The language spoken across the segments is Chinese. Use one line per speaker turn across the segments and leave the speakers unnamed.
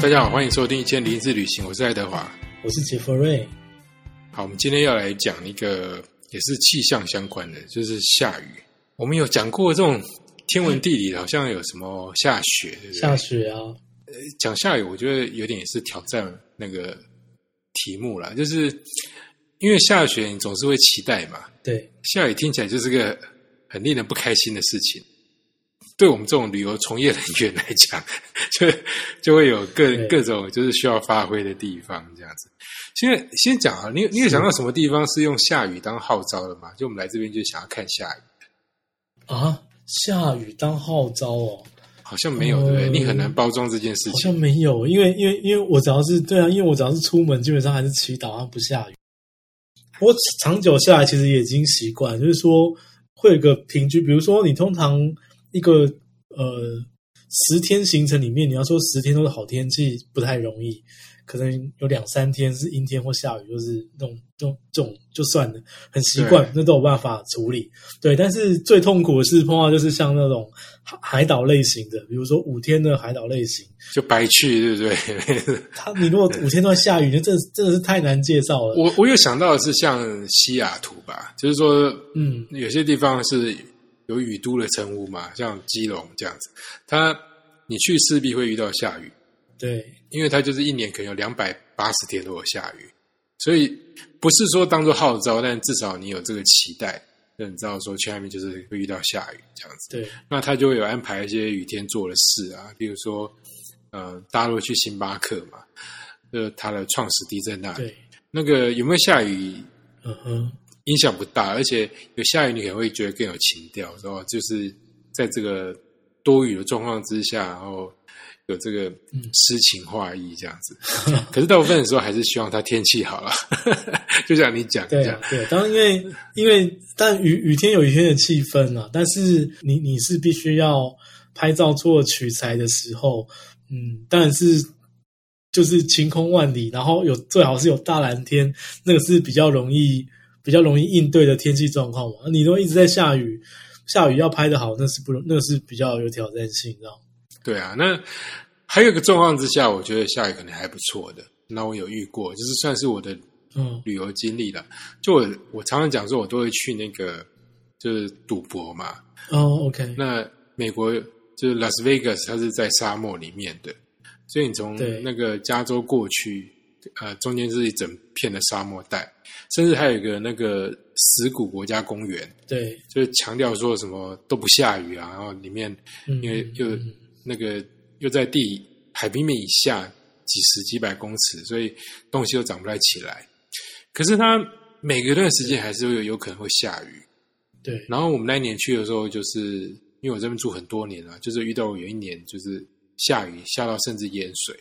大家好，欢迎收听《一千零一次旅行》，我是爱德华。
我是杰弗瑞。
好，我们今天要来讲一个也是气象相关的，就是下雨。我们有讲过这种天文地理，好像有什么下雪，对不对？
下雪啊，呃
讲下雨，我觉得有点也是挑战那个题目啦，就是因为下雪，你总是会期待嘛。
对，
下雨听起来就是个很令人不开心的事情。对我们这种旅游从业人员来讲，就就会有各
对
各种就是需要发挥的地方，这样子。现在先讲啊，你你有想到什么地方是用下雨当号召的吗？就我们来这边就想要看下雨，
啊，下雨当号召哦，
好像没有，对不对？
嗯
你很难包装这件事情。
好像没有，因为因为因为我只要是对啊，因为我只要是出门，基本上还是祈祷它不下雨。我长久下来，其实也已经习惯，就是说会有一个平均，比如说你通常一个呃十天行程里面，你要说十天都是好天气，不太容易。可能有两三天是阴天或下雨，就是那种这种这种就算了，很习惯，那都有办法处理。对，但是最痛苦的是碰到就是像那种海海岛类型的，比如说五天的海岛类型，
就白去，对不对？
他你如果五天都在下雨，那真真的是太难介绍了。
我我有想到的是像西雅图吧，就是说
嗯，
有些地方是有雨都的称呼嘛，像基隆这样子，它你去势必会遇到下雨，
对，
因为它就是一年可能有两百八十天都有下雨，所以不是说当做号召，但至少你有这个期待，那你知道说去那边就是会遇到下雨这样子。
对，
那他就会有安排一些雨天做的事啊，比如说呃，大家都会去星巴克嘛，就是它的创始地在那里。
对，
那个有没有下雨
嗯哼，
影响不大，而且有下雨你可能会觉得更有情调，然后？就是在这个多雨的状况之下，然后有这个
嗯
诗情画意这样子。可是大部分的时候还是希望它天气好了，就像你讲这样，，
对。当然，因为因为但雨雨天有雨天的气氛啊，但是你你是必须要拍照做取材的时候，嗯，当然是就是晴空万里，然后有最好是有大蓝天，那个是比较容易比较容易应对的天气状况嘛。你如果一直在下雨，下雨要拍的好，那是不容，那是比较有挑战性，知道吗？
对啊。那还有一个状况之下，我觉得下雨可能还不错的。那我有遇过，就是算是我的
嗯，
旅游经历了。就我我常常讲说，我都会去那个就是赌博嘛，
哦，OK，
那美国就是拉斯维加斯，它是在沙漠里面的，所以你从那个加州过去，呃，中间是一整片的沙漠带，甚至还有一个那个石鼓国家公园，
对，
就是强调说什么都不下雨啊，然后里面
嗯，
因为又
嗯
那个又在地海平面以下几十几百公尺，所以东西都长不太起来。可是它每隔一段时间还是会有有可能会下雨，
对，
然后我们那一年去的时候，就是因为我这边住很多年了，就是遇到有一年就是下雨下到甚至淹水，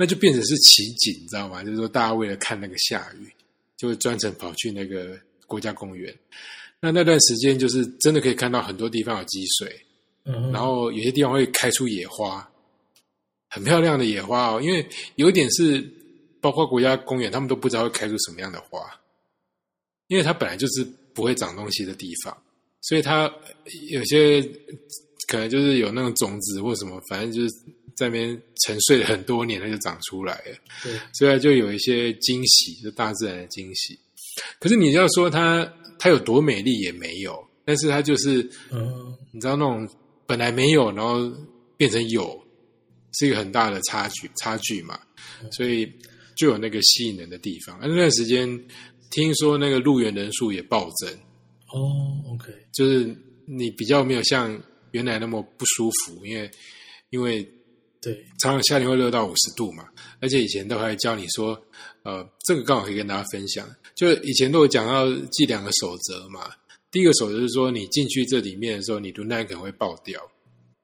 那就变成是奇景，你知道吗？就是说大家为了看那个下雨，就会专程跑去那个国家公园。那那段时间就是真的可以看到很多地方有积水，
嗯，
然后有些地方会开出野花，很漂亮的野花哦。因为有一点是，包括国家公园，他们都不知道会开出什么样的花，因为它本来就是不会长东西的地方，所以它有些可能就是有那种种子或什么，反正就是在那边沉睡了很多年，它就长出来了。
对，
所以就有一些惊喜，就大自然的惊喜。可是你要说它它有多美丽也没有，但是它就是
嗯，
你知道那种本来没有，然后变成有，是一个很大的差距差距嘛，所以就有那个吸引人的地方。而那段时间听说那个入园人数也暴增，
哦，OK，
就是你比较没有像原来那么不舒服，因为因为
对，
常常夏天会热到五十度嘛，而且以前都还教你说，呃，这个刚好可以跟大家分享，就以前都有讲到记两个守则嘛。第一个守则是说，你进去这里面的时候，你轮胎可能会爆掉，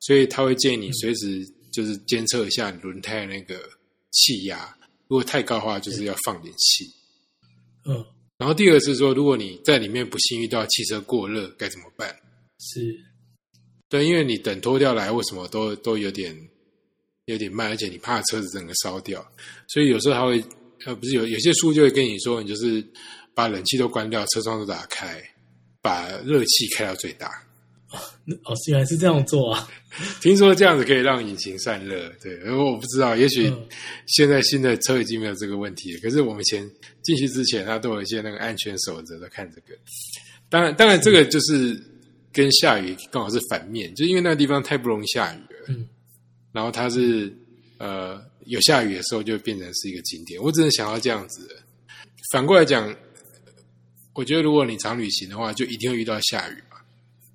所以他会建议你随时就是监测一下你轮胎的那个气压，如果太高的话，就是要放点气。
嗯，
然后第二个是说，如果你在里面不幸遇到汽车过热，该怎么办？
是，
对，因为你等脱掉来或什么都都有点有点慢，而且你怕车子整个烧掉，所以有时候他会呃不是有有些书就会跟你说，你就是把冷气都关掉，车窗都打开，把热气开到最大，
哦，原来是这样做啊！
听说这样子可以让引擎散热，对，而我不知道，也许
嗯
现在新的车已经没有这个问题了。可是我们以前进去之前，它都有一些那个安全守则在看这个。当然，当然这个就是跟下雨刚好是反面，就因为那个地方太不容易下雨了。
嗯，
然后它是呃有下雨的时候就变成是一个景点。我只能想要这样子。反过来讲，我觉得如果你常旅行的话，就一定会遇到下雨嘛。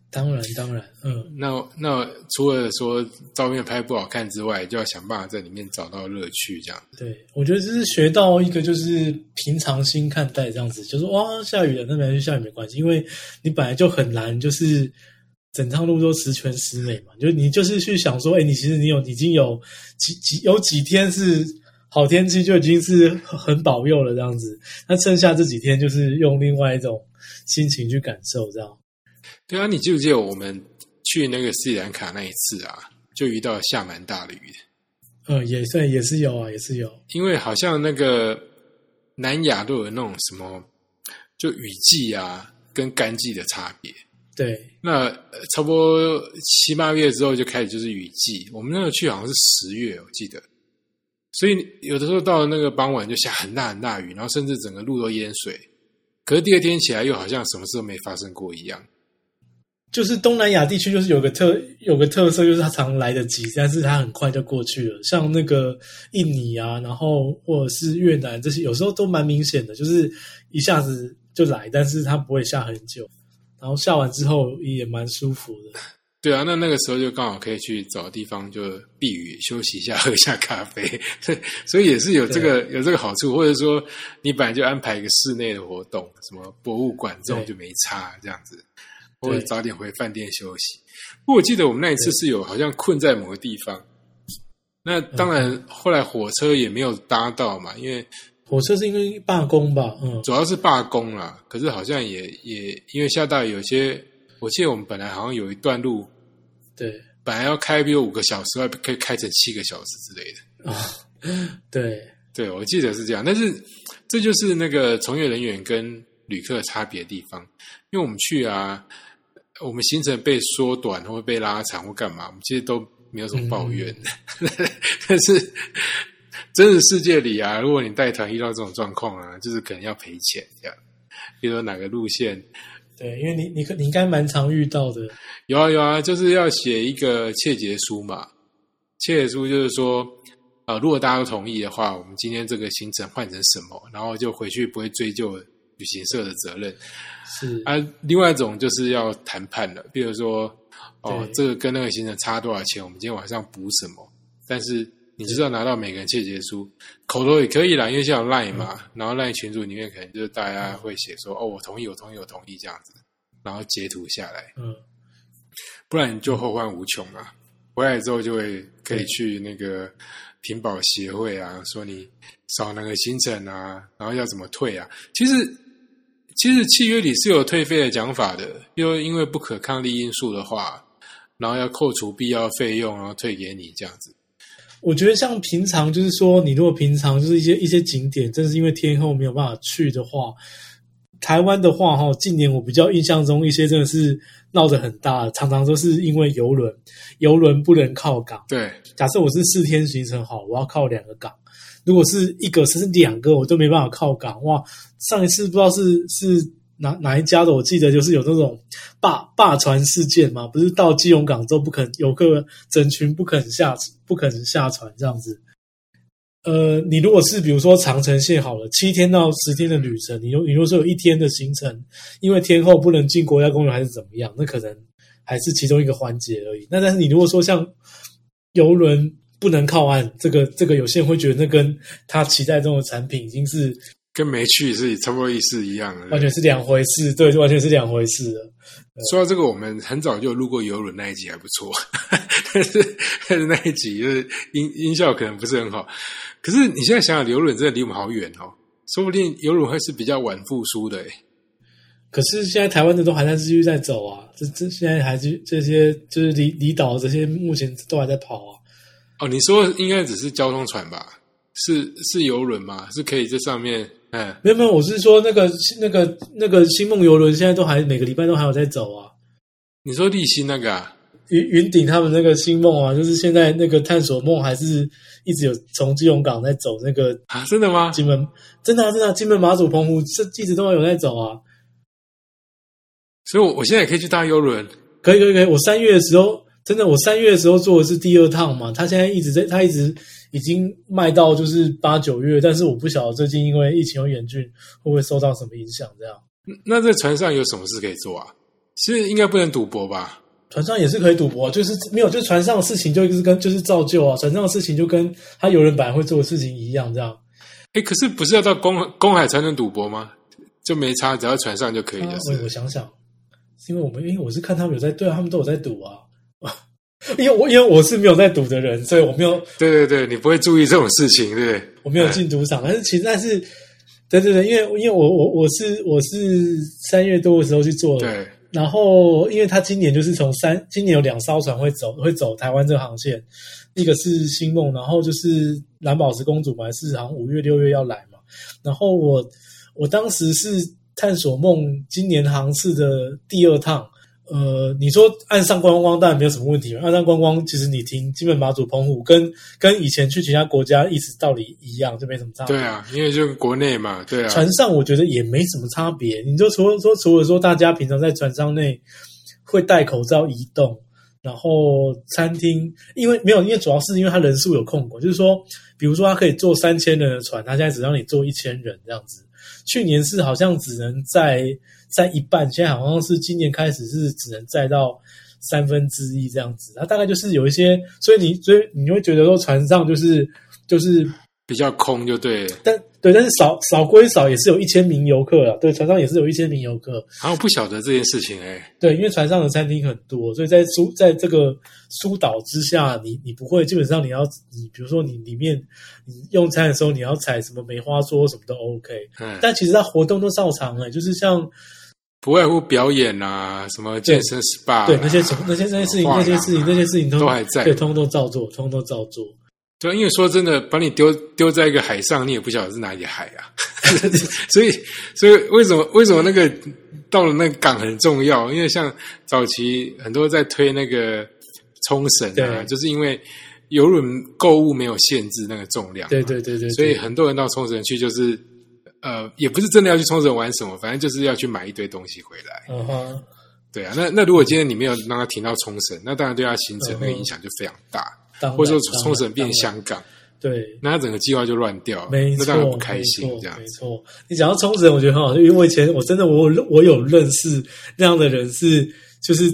当然当然，嗯，
那那除了说照片拍不好看之外，就要想办法在里面找到乐趣，这样。
对，我觉得这是学到一个就是平常心看待这样子，就是哇下雨了，那本来就下雨没关系，因为你本来就很难就是整趟路都十全十美嘛，就你就是去想说，哎，你其实你有已经有几几有几天是好天气就已经是很很保佑了这样子，那剩下这几天就是用另外一种心情去感受这样。
对啊，你记不记得我们去那个斯里兰卡那一次啊，就遇到下蛮大的雨的，
嗯，也算也是有啊，也是有，
因为好像那个南亚都有那种什么，就雨季啊跟干季的差别。
对，
那呃差不多七八月之后就开始就是雨季，我们那个去好像是十月，我记得。所以有的时候到了那个傍晚就下很大很大雨，然后甚至整个路都淹水。可是第二天起来又好像什么事都没发生过一样。
就是东南亚地区，就是有个特有个特色，就是它常来得及，但是它很快就过去了。像那个印尼啊，然后或者是越南这些，有时候都蛮明显的，就是一下子就来，但是它不会下很久，然后下完之后也蛮舒服的。
对啊，那那个时候就刚好可以去找地方就避雨休息一下，喝一下咖啡，所以也是有这个有这个好处，或者说你本来就安排一个室内的活动，什么博物馆这种就没差这样子，或者早点回饭店休息。不过我记得我们那一次是有好像困在某个地方，那当然后来火车也没有搭到嘛，因为
火车是因为罢工吧？嗯，
主要是罢工啦，可是好像也也因为下大雨，有些我记得我们本来好像有一段路。
对
本来要开比如五个小时，可以开成七个小时之类的。
啊，对
对，我记得是这样。但是这就是那个从业人员跟旅客差别的地方，因为我们去啊，我们行程被缩短或被拉长或干嘛，我们其实都没有什么抱怨。但是真实世界里啊，如果你带团遇到这种状况啊，就是可能要赔钱这样。比如说哪个路线
对，因为你你可你应该蛮常遇到的。
有啊有啊，就是要写一个切结书嘛。切结书就是说，呃，如果大家都同意的话，我们今天这个行程换成什么，然后就回去不会追究旅行社的责任。
是
啊，另外一种就是要谈判了，比如说，哦
对，
这个跟那个行程差多少钱，我们今天晚上补什么？但是你就是要拿到每个人切结书，口头也可以啦，因为像有 Line 嘛，然后 Line 群组里面可能就是大家会写说，哦，我同意，我同意，我同意这样子，然后截图下来。
嗯，
不然你就后患无穷啊！回来之后就会可以去那个屏保协会啊，说你少那个行程啊，然后要怎么退啊？其实其实契约里是有退费的讲法的，又因为不可抗力因素的话，然后要扣除必要费用，然后退给你这样子。
我觉得像平常就是说，你如果平常就是一些一些景点，正是因为天后没有办法去的话，台湾的话哈，近年我比较印象中一些真的是闹得很大，常常都是因为游轮，游轮不能靠港。
对
假设我是四天行程好，我要靠两个港，如果是一个甚至两个，我都没办法靠港。哇，上一次不知道是是哪哪一家的，我记得就是有那种霸霸船事件嘛，不是到基隆港之后不肯游客整群不肯下不肯下船这样子。呃，你如果是比如说长城线好了，七天到十天的旅程，你如你如果说有一天的行程，因为天后不能进国家公园还是怎么样，那可能还是其中一个环节而已。那但是你如果说像游轮不能靠岸，这个这个有些人会觉得那跟他期待中的产品已经是
跟没去是差不多意思一样的。
完全是两回事，对，完全是两回事了。
说到这个，我们很早就有录过游轮那一集，还不错。但是但是那一集就是音音效可能不是很好。可是你现在想想，游轮真的离我们好远哦，说不定游轮会是比较晚复苏的诶。
可是现在台湾的都还在继续在走啊，这这现在还是这些就是离离岛这些目前都还在跑啊。
哦，你说应该只是交通船吧？是是游轮吗？是可以在上面？嗯，
没有没有，我是说那个那个那个星梦游轮现在都还每个礼拜都还有在走啊。
你说立新那个啊？
云云顶他们那个星梦啊，就是现在那个探索梦还是一直有从基隆港在走那个
啊，真的吗？
金门真的啊，真的啊金门马祖澎湖这一直都有在走啊。
所以，我我现在也可以去搭游轮。
可以可以可以，我三月的时候真的，我三月的时候坐的是第二趟嘛，他现在一直在，他一直已经卖到就是八九月，但是我不晓得最近因为疫情有严峻，会不会受到什么影响？这样，
那在船上有什么事可以做啊？其实应该不能赌博吧？
船上也是可以赌博，就是没有，就是船上的事情就是跟就是造就啊，船上的事情就跟他游人本来会做的事情一样，这样。
哎，可是不是要到公公海才能赌博吗？就没差，只要船上就可以了。
我我想想，是因为我们因为我是看他们有在对啊，他们都有在赌啊。因为我因为我是没有在赌的人，所以我没有。
对对对，你不会注意这种事情，对不对？
我没有进赌场，但是其实但是，对对对，因为因为我我我是我是三月多的时候去做的。
对。
然后，因为他今年就是从三，今年有两艘船会走，会走台湾这个航线，一个是星梦，然后就是蓝宝石公主嘛，是好像五月六月要来嘛。然后我我当时是探索梦今年航次的第二趟。呃，你说岸上观光当然没有什么问题。岸上观光其实你听基本马祖澎湖跟跟以前去其他国家意思道理一样，就没什么差别。
对啊，因为就国内嘛，对啊。
船上我觉得也没什么差别。你就除了说，除了说大家平常在船上内会戴口罩移动，然后餐厅因为没有，因为主要是因为他人数有控管，就是说，比如说他可以坐三千人的船，他现在只让你坐一千人这样子。去年是好像只能在。在一半，现在好像是今年开始是只能载到三分之一这样子，它大概就是有一些，所以你所以你会觉得说船上就是就是
比较空就对，
但对，但是少少归少，也是有一千名游客啊，对，船上也是有一千名游客。
啊，我不晓得这件事情哎，
对，因为船上的餐厅很多，所以在疏在这个疏导之下，你你不会基本上你要你比如说你里面你用餐的时候你要踩什么梅花桌什么都 OK，嗯，但其实它活动都照常哎，就是像。
不外乎表演啊，什么健身 SPA，
对那些什那些那些事情，那些事情，那些事情都
还在，
对，通通都照做，通通都照做。
对，因为说真的，把你丢丢在一个海上，你也不晓得是哪里海啊。所以，所以为什么为什么那个到了那个港很重要？因为像早期很多在推那个冲绳啊，就是因为游轮购物没有限制那个重量，
对对对对，
所以很多人到冲绳去就是。呃，也不是真的要去冲绳玩什么，反正就是要去买一堆东西回来。
嗯哼，
对啊，那那如果今天你没有让他停到冲绳，那当然对他行程那个影响就非常大，或者说冲绳变香港，
对，
那他整个计划就乱掉了，
没
错，不开心这样。
没错，你讲到冲绳，我觉得很好，因为我以前我真的我我有认识那样的人是就是。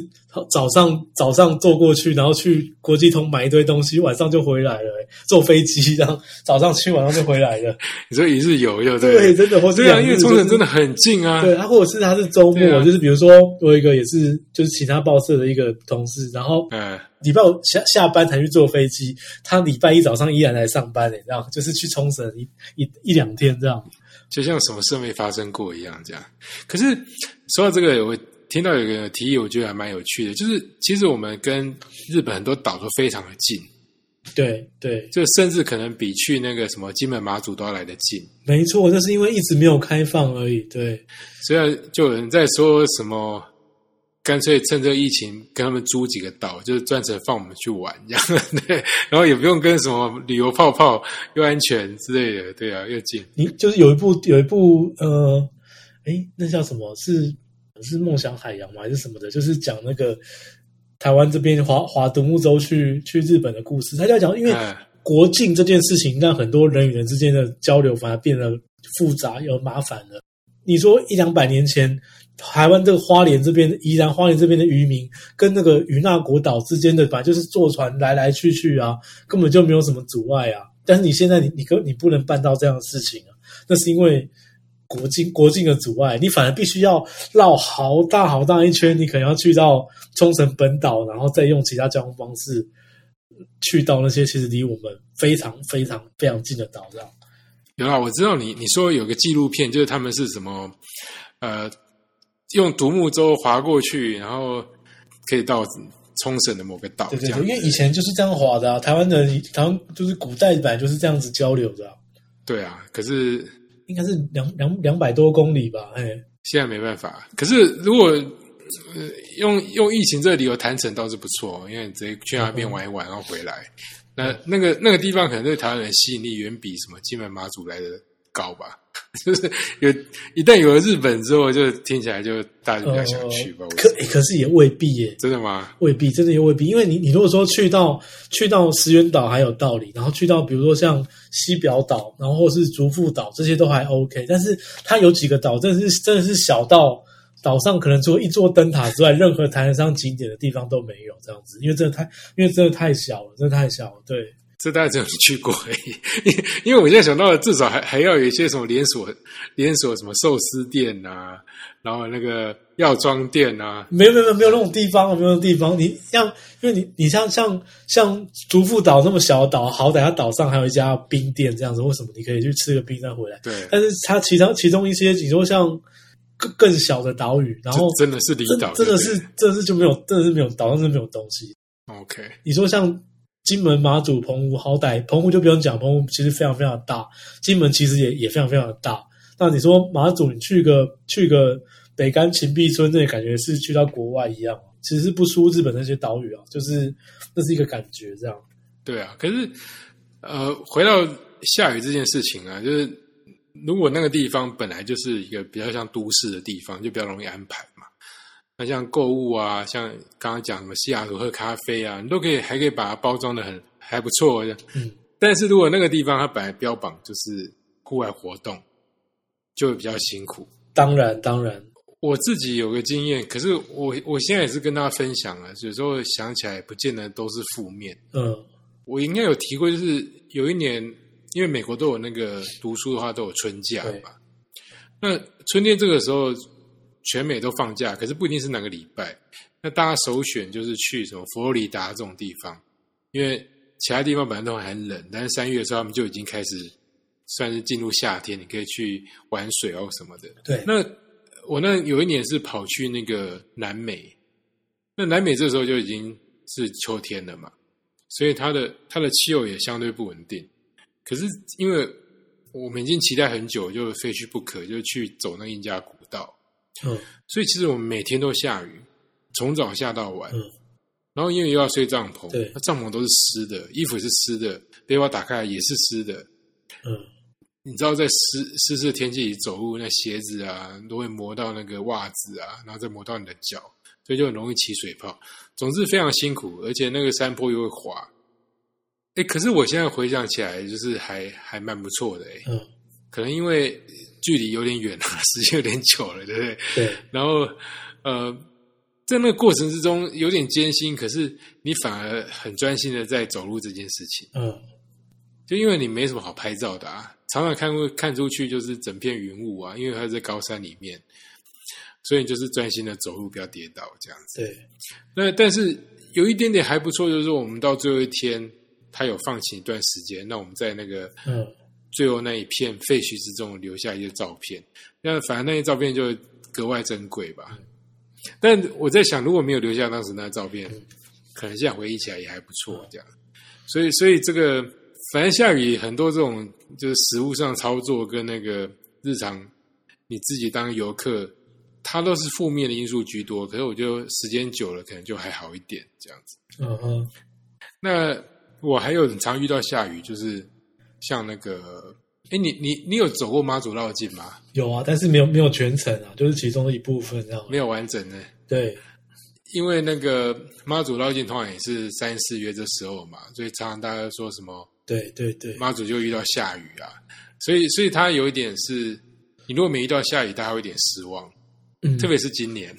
早上早上坐过去，然后去国际通买一堆东西，晚上就回来了。坐飞机，然后早上去，晚上就回来了。
你说一日游，对
对？真的，或
对啊，因为冲绳真的很近啊。
对，他或者是他是周末，就是比如说我一个也是，就是其他报社的一个同事，然后嗯，礼拜五下下班才去坐飞机，他礼拜一早上依然来上班，这样就是去冲绳一一一两天这样，
就像什么事没发生过一样这样。可是说到这个，我。听到有个提议，我觉得还蛮有趣的，就是其实我们跟日本很多岛都非常的近，
对对，
就甚至可能比去那个什么金门马祖都要来得近。
没错，这是因为一直没有开放而已。对，
所以就有人在说什么，干脆趁这疫情跟他们租几个岛，就是专程放我们去玩这样，对，然后也不用跟什么旅游泡泡，又安全之类的，对啊，又近。
你就是有一部有一部呃，哎，那叫什么是？是梦想海洋吗？还是什么的？就是讲那个台湾这边划划独木舟去去日本的故事。他就要讲，因为国境这件事情，让很多人与人之间的交流反而变得复杂又麻烦了。你说一两百年前，台湾这个花莲这边，宜兰花莲这边的渔民，跟那个与那国岛之间的，反正就是坐船来来去去啊，根本就没有什么阻碍啊。但是你现在，你你可你不能办到这样的事情啊，那是因为。国境国境的阻碍，你反而必须要绕好大好大一圈，你可能要去到冲绳本岛，然后再用其他交通方式去到那些其实离我们非常非常非常近的岛上。
有啊，我知道你你说有个纪录片，就是他们是什么呃用独木舟划过去，然后可以到冲绳的某个岛。
对对对，因为以前就是这样划的啊，台湾的台湾就是古代本来就是这样子交流的。
对啊，可是。
应该是两两两百多公里吧，哎，
现在没办法。可是如果呃用用疫情这个理由谈成倒是不错，因为你直接去那边玩一玩，然后回来。那那个那个地方可能对台湾人吸引力远比什么金门马祖来的高吧。就是有一旦有了日本之后，就听起来就大家比较想去吧。
呃可诶可是也未必耶，
真的吗？
未必，真的也未必，因为你你如果说去到去到石垣岛还有道理，然后去到比如说像西表岛，然后或是竹富岛这些都还 OK，但是它有几个岛真的是真的是小到岛上可能除了一座灯塔之外，任何谈得上景点的地方都没有这样子，因为真的太因为真的太小了，真的太小了，对。
这大家只有去过而已，因因为我现在想到了，至少还还要有一些什么连锁连锁什么寿司店啊，然后那个药妆店啊，
没有没有没有没有那种地方，没有那种地方。你像，因为你你像像像竹富岛这么小的岛，好歹它岛上还有一家冰店这样子，为什么你可以去吃个冰再回来？
对，
但是它其他其中一些，你说像更更小的岛屿，然后
真的是离岛，
真的是真的是就没有，真的是没有岛上是没有东西。
OK，
你说像金门、马祖、澎湖，好歹澎湖就不用讲，澎湖其实非常非常大，金门其实也也非常非常大。那你说马祖，你去个去个北干秦壁村，那感觉是去到国外一样，其实是不输日本那些岛屿啊，就是那是一个感觉这样。
对啊，可是呃，回到下雨这件事情啊，就是如果那个地方本来就是一个比较像都市的地方，就比较容易安排。那像购物啊，像刚刚讲什么西雅图喝咖啡啊，你都可以还可以把它包装的很还不错的。
嗯，
但是如果那个地方它本来标榜就是户外活动，就会比较辛苦。
当然，当然，
我自己有个经验，可是我我现在也是跟大家分享了，有时候想起来不见得都是负面。
嗯
我应该有提过，就是有一年，因为美国都有那个读书的话都有春假
对
嘛，那春天这个时候全美都放假，可是不一定是哪个礼拜。那大家首选就是去什么佛罗里达这种地方，因为其他地方本来都很冷，但是三月的时候他们就已经开始算是进入夏天，你可以去玩水哦什么的。
对，
那我那有一年是跑去那个南美，那南美这时候就已经是秋天了嘛，所以它的它的气候也相对不稳定。可是因为我们已经期待很久，就非去不可，就去走那印加古道，
嗯
所以其实我们每天都下雨，从早下到晚。
嗯
然后因为又要睡帐篷，
对
那帐篷都是湿的，衣服也是湿的，背包打开也是湿的。
嗯，
你知道在湿湿湿的天气里走路，那鞋子啊都会磨到那个袜子啊，然后再磨到你的脚，所以就很容易起水泡。总之非常辛苦，而且那个山坡又会滑。哎，可是我现在回想起来，就是还还蛮不错的哎。
嗯，
可能因为距离有点远了，时间有点久了，对不对？
对，
然后呃，在那个过程之中有点艰辛，可是你反而很专心的在走路这件事情。
嗯
就因为你没什么好拍照的啊，常常看过看出去就是整片云雾啊，因为它在高山里面，所以你就是专心的走路，不要跌倒这样子。
对，
那但是有一点点还不错，就是说我们到最后一天，他有放晴一段时间，那我们在那个
嗯
最后那一片废墟之中留下一些照片，那反正那些照片就格外珍贵吧。但我在想，如果没有留下当时那照片，可能现在回忆起来也还不错，这样。所以，所以这个反正下雨很多这种就是实物上操作跟那个日常你自己当游客，它都是负面的因素居多。可是我觉得时间久了，可能就还好一点这样子。
嗯哼，
那我还有很常遇到下雨，就是像那个，哎，你你你有走过妈祖绕境吗？
有啊，但是没有没有全程啊，就是其中的一部分这样。
没有完整的，
对，
因为那个妈祖绕境通常也是三四月这时候嘛，所以常常大家说什么
对对对，
妈祖就遇到下雨啊，所以所以他有一点是，你如果没遇到下雨，大家会有点失望，
嗯，
特别是今年，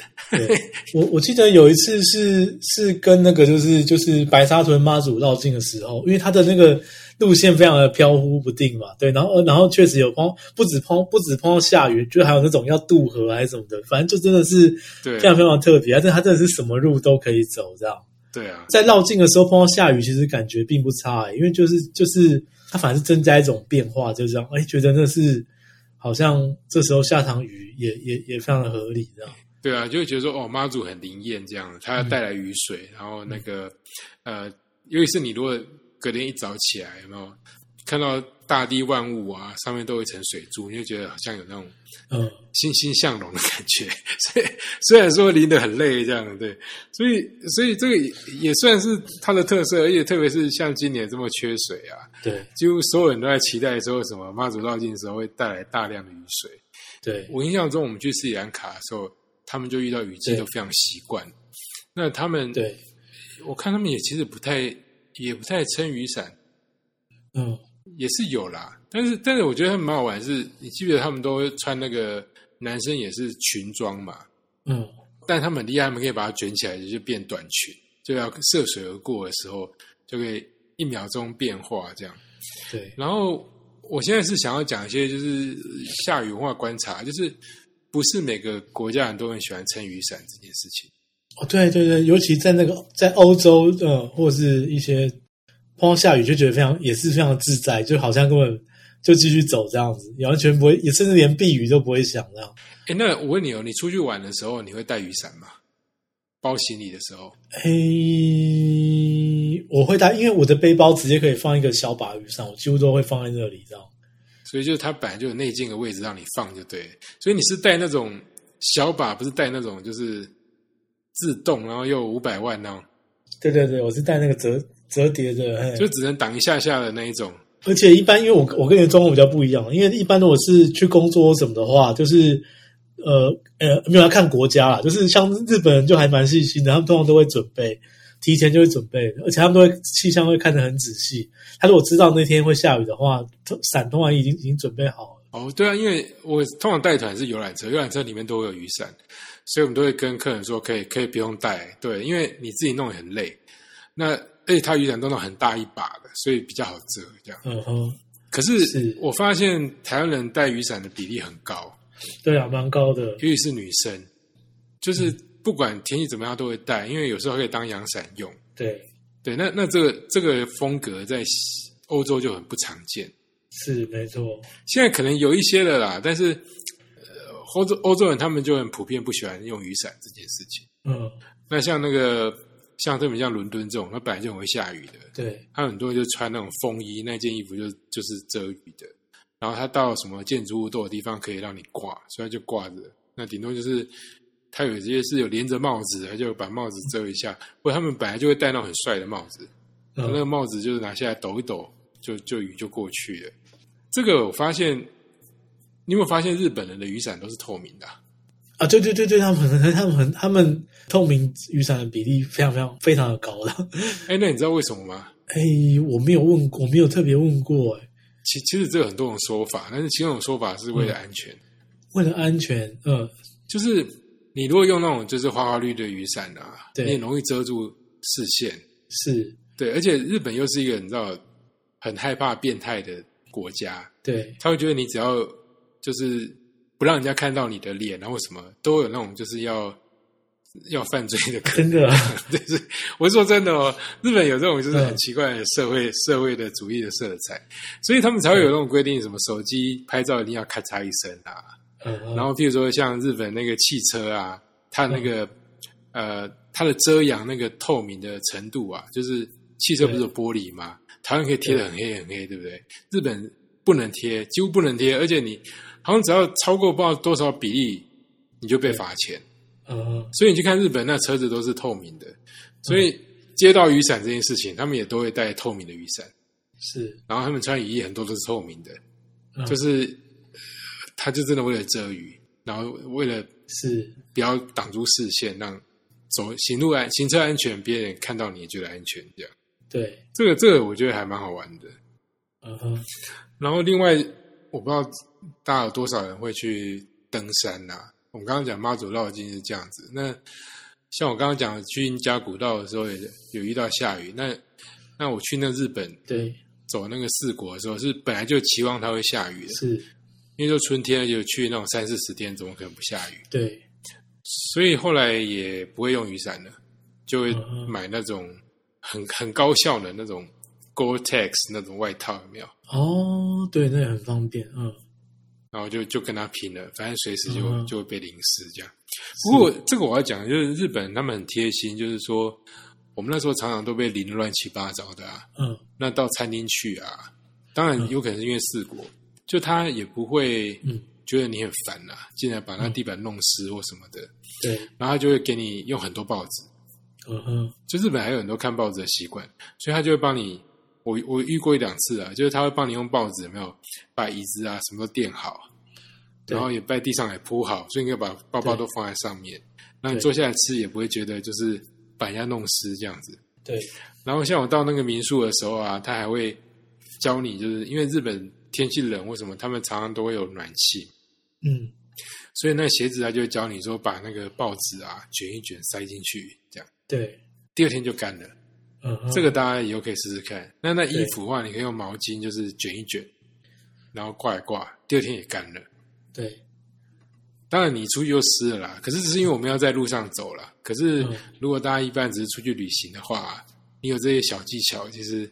我我记得有一次是是跟那个就是就是白沙屯妈祖绕境的时候，因为他的那个路线非常的飘忽不定嘛，对，然后然后确实有碰不止碰不止碰到下雨，就还有那种要渡河还是什么的，反正就真的是
对
非常非常特别，但是它真的是什么路都可以走这样。
对啊，
在绕境的时候碰到下雨，其实感觉并不差、欸，因为就是就是它反而是增加一种变化，就这样，哎，觉得那是好像这时候下场雨也也也非常的合理，这样。
对啊，就会觉得说哦，妈祖很灵验这样，它带来雨水，然后那个呃，尤其是你如果隔天一早起来，有没有？看到大地万物啊，上面都有一层水珠，你就觉得好像有那种
嗯，
欣欣向荣的感觉。所以虽然说淋得很累，这样对，所以所以这个也也算是它的特色，而且特别是像今年这么缺水啊，
对。
几乎所有人都在期待说什么妈祖绕境的时候会带来大量的雨水。
对，
我印象中，我们去斯里兰卡的时候，他们就遇到雨季
对。
都非常习惯。那他们，
对，
我看他们也其实不太也不太撑雨伞，
嗯，
也是有啦。但是但是我觉得他们蛮好玩是，你记不记得他们都穿那个男生也是裙装嘛？
嗯，
但他们很厉害，他们可以把它卷起来就变短裙，就要涉水而过的时候就可以一秒钟变化这样。
对，
然后我现在是想要讲一些就是下雨文化观察，就是不是每个国家人都很喜欢撑雨伞这件事情。
哦，对对对，尤其在那个在欧洲，呃，或者是一些碰到下雨就觉得非常也是非常自在，就好像根本就继续走这样子，也完全不会，也甚至连避雨都不会想这样。
哎，那我问你哦，你出去玩的时候你会带雨伞吗？包行李的时候，
嘿，我会带，因为我的背包直接可以放一个小把雨伞，我几乎都会放在那里这样。
所以就是它本来就有内径的位置让你放就对了。所以你是带那种小把，不是带那种就是自动，然后又五百万那种，
对对对，我是带那个折折叠的，
就只能挡一下下的那一种。
而且一般因为我我跟你的状况比较不一样，因为一般如果是去工作什么的话，就是呃呃没有要看国家啦，就是像日本人就还蛮细心的，他们通常都会准备，提前就会准备，而且他们都会气象会看得很仔细。他如果知道那天会下雨的话，通伞通常已经已经准备好了。
哦，对啊，因为我通常带团是游览车，游览车里面都会有雨伞，所以我们都会跟客人说可以可以不用带，对，因为你自己弄也很累。那而且它雨伞都弄很大一把的，所以比较好遮这样。
嗯哼，
可是
是
我发现台湾人带雨伞的比例很高，
对啊，蛮高的。
尤其是女生，就是不管天气怎么样都会带，因为有时候可以当阳伞用。
对，
对，那那这个这个风格在西欧洲就很不常见，
是没错。
现在可能有一些了啦，但是呃，欧洲欧洲人他们就很普遍不喜欢用雨伞这件事情。
嗯，
那像那个像特别像伦敦这种，它本来就很会下雨的，
对，
他很多人就穿那种风衣，那件衣服就就是遮雨的。然后他到什么建筑物都有地方可以让你挂，所以就挂着。那顶多就是他有些是有连着帽子，他就把帽子遮一下。或者他们本来就会戴那种很帅的帽子，那个
嗯，
帽子就是拿下来抖一抖，就就雨就过去了。这个我发现，你有没有发现日本人的雨伞都是透明的啊、
啊，对对对对，他们很他们很他们透明雨伞的比例非常非常非常的高的。
哎，那你知道为什么吗？
哎，我没有问过，我没有特别问过。哎，
其其实这有很多种说法，但是其中一种说法是为了安全，
为了安全，嗯，
就是你如果用那种就是花花绿绿的雨伞啊，
对
你很容易遮住视线。
是，
对，而且日本又是一个你知道很害怕变态的国家，
对，
他会觉得你只要就是不让人家看到你的脸，然后什么都有那种就是要要犯罪的可能。
真的，啊
对，是我是说真的哦，日本有这种就是很
嗯
奇怪的社会、社会的主义的色彩，所以他们才会有那种规定，什么手机拍照一定要咔嚓一声啊，
嗯，
然后譬如说像日本那个汽车啊，它那个、呃它的遮阳那个透明的程度啊，就是汽车不是有玻璃吗？台湾可以贴的很黑很黑，对不对？日本不能贴，几乎不能贴，而且你好像只要超过不知道多少比例，你就被罚钱。
嗯，
所以你去看日本那车子都是透明的，所以接到雨伞这件事情，他们也都会带透明的雨伞，
是，
然后他们穿雨衣很多都是透明的，
嗯。
就是呃他就真的为了遮雨，然后为了
是，
不要挡住视线，让走行路安行车安全，别人看到你也觉得安全，这样。
对，
这个这个我觉得还蛮好玩的。
嗯哼，
然后另外我不知道大家有多少人会去登山呐、我们刚刚讲妈祖绕境是这样子，那像我刚刚讲去印加古道的时候，也有遇到下雨。那那我去那日本
对，
走那个四国的时候，是本来就期望它会下雨的，
是，
因为说春天就去那种三四十天，怎么可能不下雨？
对，
所以后来也不会用雨伞了，就会
嗯
买那种很很高效的那种 Gore-Tex 那种外套，有没有？
哦，对，那也很方便，嗯，
然后就就跟他拼了，反正随时就、
嗯
就会被淋湿这样。不过这个我要讲，就是日本他们很贴心，就是说我们那时候常常都被淋得乱七八糟的啊。
嗯，
那到餐厅去啊，当然有可能是因为四国，就他也不会
嗯
觉得你很烦啦、竟然把那地板弄湿或什么的，
对，
然后他就会给你用很多报纸。
嗯哼，
就日本还有很多看报纸的习惯，所以他就会帮你。我我遇过一两次啊，就是他会帮你用报纸有没有把椅子啊什么都垫好，然后也在地上也铺好，所以你可以把包包都放在上面，那你坐下来吃也不会觉得就是把人家弄湿这样子。
对，
然后像我到那个民宿的时候啊，他还会教你，就是因为日本天气冷，为什么他们常常都会有暖气，
嗯。
所以那鞋子他就会教你说把那个报纸啊卷一卷塞进去，这样。
对，
第二天就干了。
嗯哼，
这个大家以后可以试试看。那那衣服的话，你可以用毛巾就是卷一卷，然后挂一挂，第二天也干了。
对，
当然你出去就湿了啦，可是只是因为我们要在路上走了。可是
嗯
如果大家一般只是出去旅行的话，你有这些小技巧，其实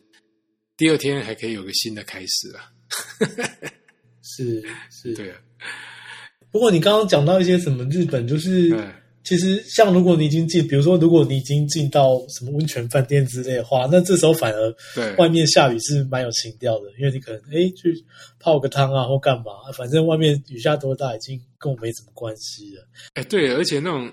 第二天还可以有个新的开始啊。
是是，
对啊，
不过你刚刚讲到一些什么日本，就是、
嗯
其实像如果你已经进，比如说如果你已经进到什么温泉饭店之类的话，那这时候反而
对
外面下雨是蛮有情调的，因为你可能哎去泡个汤啊或干嘛，反正外面雨下多大已经跟我没什么关系了。
哎对，而且那种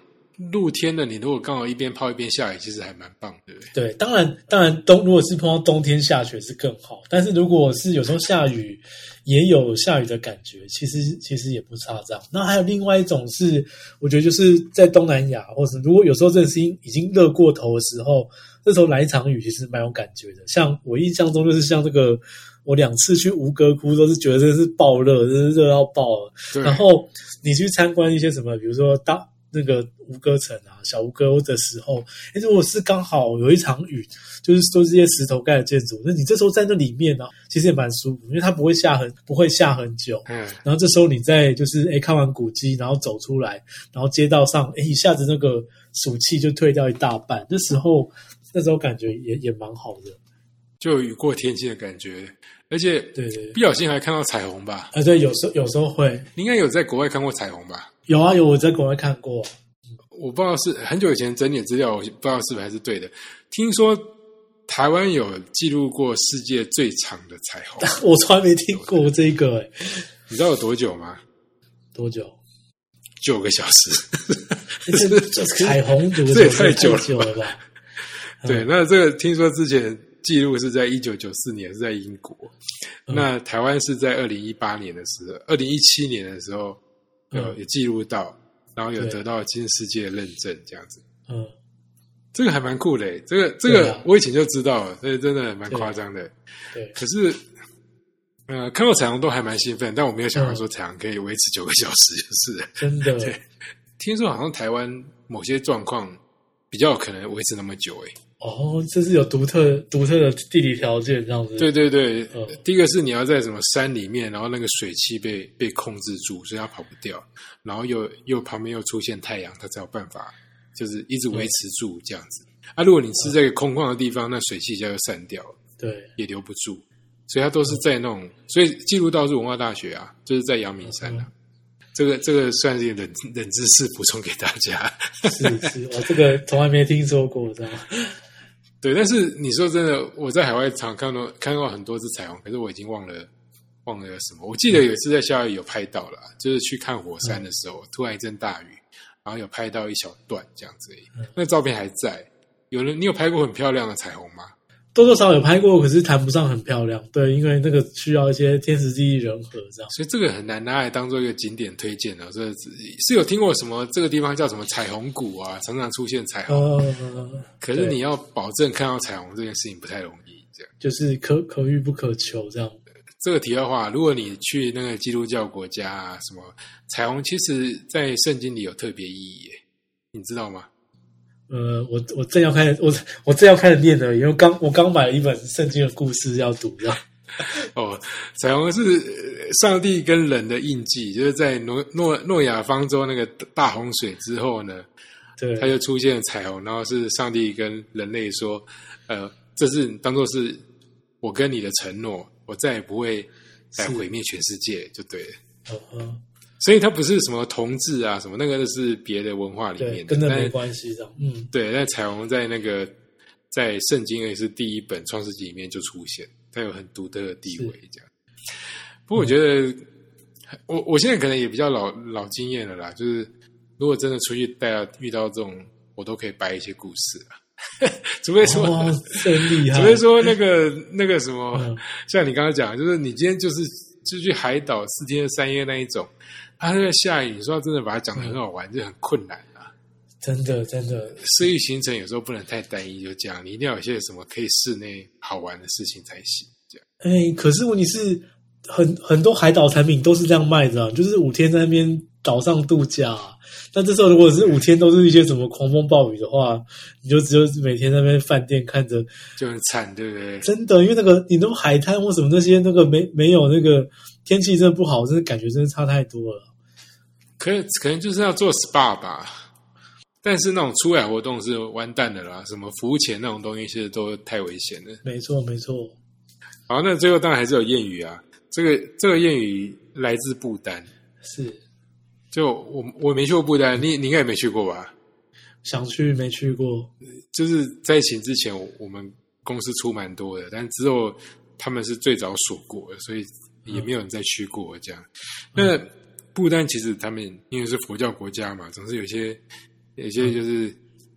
露天的，你如果刚好一边泡一边下雨，其实还蛮棒，对不对？
对，当然当然冬如果是碰到冬天下雪是更好，但是如果是有时候下雨也有下雨的感觉，其实其实也不差这样。那还有另外一种是，我觉得就是在东南亚，或是如果有时候真的是已经热过头的时候，这时候来一场雨其实蛮有感觉的。像我印象中就是像这个，我两次去吴哥窟都是觉得真是爆热，真是热到爆了。然后你去参观一些什么，比如说大那个吴哥城啊、小吴哥的时候，哎如果是刚好有一场雨，就是说这些石头盖的建筑，那你这时候在那里面呢、其实也蛮舒服，因为它不会下很不会下很久。
嗯，
然后这时候你再就是哎看完古迹，然后走出来，然后街道上哎一下子那个暑气就退掉一大半，那时候那时候感觉也也蛮好的。
就雨过天晴的感觉，而且
对对对
不小心还看到彩虹吧？
啊，对，有时候有时候会
你应该有在国外看过彩虹吧？
有啊有，我在国外看过。
我不知道是很久以前整理的资料，我不知道是不是还是对的。听说台湾有记录过世界最长的彩虹，
我从来没听过这个、诶
你知道有多久吗？
多久？
九个小时。
这这彩虹
这也太久了
久了吧？
对，那这个听说之前记录是在一九九四年，是在英国。
嗯
那台湾是在二零一八年的时候，二零一七年的时候有
嗯
有记录到，然后有得到金世界的认证，这样子。
嗯，
这个还蛮酷的诶，这个这个我以前就知道了，所以真的蛮夸张的。
对，
可是，呃，看到彩虹都还蛮兴奋，但我没有想
嗯
到说彩虹可以维持九个小时，就是了。
真的
对听说好像台湾某些状况比较有可能维持那么久，诶。
哦，这是有独特独特的地理条件这样子。
对对对，
嗯
第一个是你要在什么山里面，然后那个水汽被被控制住，所以它跑不掉，然后又又旁边又出现太阳，它才有办法就是一直维持住这样子。啊，如果你是在一个空旷的地方，那水汽就散掉了，
对
也留不住，所以它都是在那种，所以记录到是文化大学啊，就是在阳明山啊。这个这个算是冷冷知识补充给大家。
是是，我这个从来没听说过，这样。
对，但是你说真的，我在海外常看到看到很多只彩虹，可是我已经忘了忘了什么。我记得有一次在夏威夷有拍到了，就是去看火山的时候，突然一阵大雨，然后有拍到一小段这样子。那照片还在。有人，你有拍过很漂亮的彩虹吗？
多多少少有拍过，可是谈不上很漂亮。对，因为那个需要一些天时地利人和这样。
所以这个很难拿来当做一个景点推荐的。这是有听过什么这个地方叫什么彩虹谷啊，常常出现彩虹，
呃，
可是你要保证看到彩虹这件事情不太容易。这样，
就是可可遇不可求这样。
这个题的话，如果你去那个基督教国家啊，什么彩虹，其实在圣经里有特别意义耶，你知道吗？
呃，我我正要开始，我我正要开始念了，因为刚我刚买了一本圣经的故事要读，的。
哦，彩虹是呃上帝跟人的印记，就是在诺诺诺亚方舟那个大洪水之后呢，
对，
它就出现了彩虹，然后是上帝跟人类说，呃，这是当做是我跟你的承诺，我再也不会来毁灭全世界，就对了。
嗯嗯，
所以它不是什么同志啊，什么那个都是别的文化里，面的，但
跟那没关系这样。嗯，
对，但彩虹在那个在圣经也是第一本创世纪里面就出现，它有很独特的地位。这样，不过我觉得，我我现在可能也比较老老经验了啦，就是如果真的出去带遇到这种，我都可以掰一些故事啊。除非说
真厉害，
除非说那个那个什么，像你刚刚讲，就是你今天就是就去海岛四天三夜那一种，啊，那个下雨，你说真的把它讲的很好玩，就很困难啊。
真的真的，
私域行程有时候不能太单一，就这样，你一定要有些什么可以室内好玩的事情才行。这样，
哎，可是问题是，很很多海岛产品都是这样卖的，就是五天在那边岛上度假。那这时候，如果是五天都是一些什么狂风暴雨的话，你就只有每天在那边饭店看着，
就很惨，对不对？
真的，因为那个你那种海滩或什么那些那个没没有那个天气真的不好，真的感觉真的差太多了。
可可能就是要做 SPA 吧，但是那种出海活动是完蛋的啦，什么浮潜那种东西其实都太危险了。
没错，没错。
好，那最后当然还是有谚语啊，这个这个谚语来自不丹，
是。
就我我没去过不丹，你你应该也没去过吧？
想去没去过，
就是在疫情之前，我们公司出蛮多的，但之后他们是最早锁过，所以也没有人再去过这样。那不丹其实他们因为是佛教国家嘛，总是有些有些就是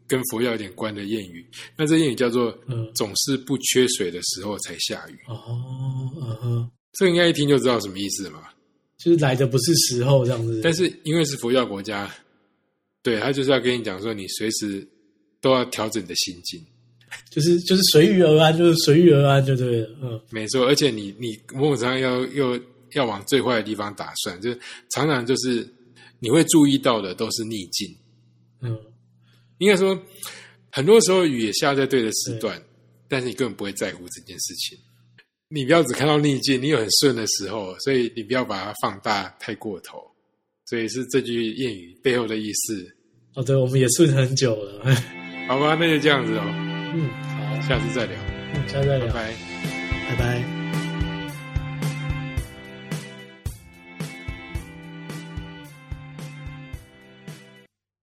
跟佛教有点关的谚语。那这谚语叫做“总是不缺水的时候才下雨”。
哦，嗯哼，
这应该一听就知道什么意思嘛。
就是来的不是时候这样子，
但是因为是佛教国家，对他就是要跟你讲说，你随时都要调整你的心境，
就是就是随遇而安，就是随遇而安就对了，嗯，
没错。而且你你某种程要又要往最坏的地方打算，就是常常就是你会注意到的都是逆境，
嗯，
应该说很多时候雨也下在对的时段，但是你根本不会在乎这件事情。你不要只看到逆境，你有很顺的时候，所以你不要把它放大太过头。所以是这句谚语背后的意思。
哦，对，我们也顺很久了，
好吧，那就这样子哦。
嗯，好，
下次再聊。
嗯，下次再聊，
拜拜，
拜拜。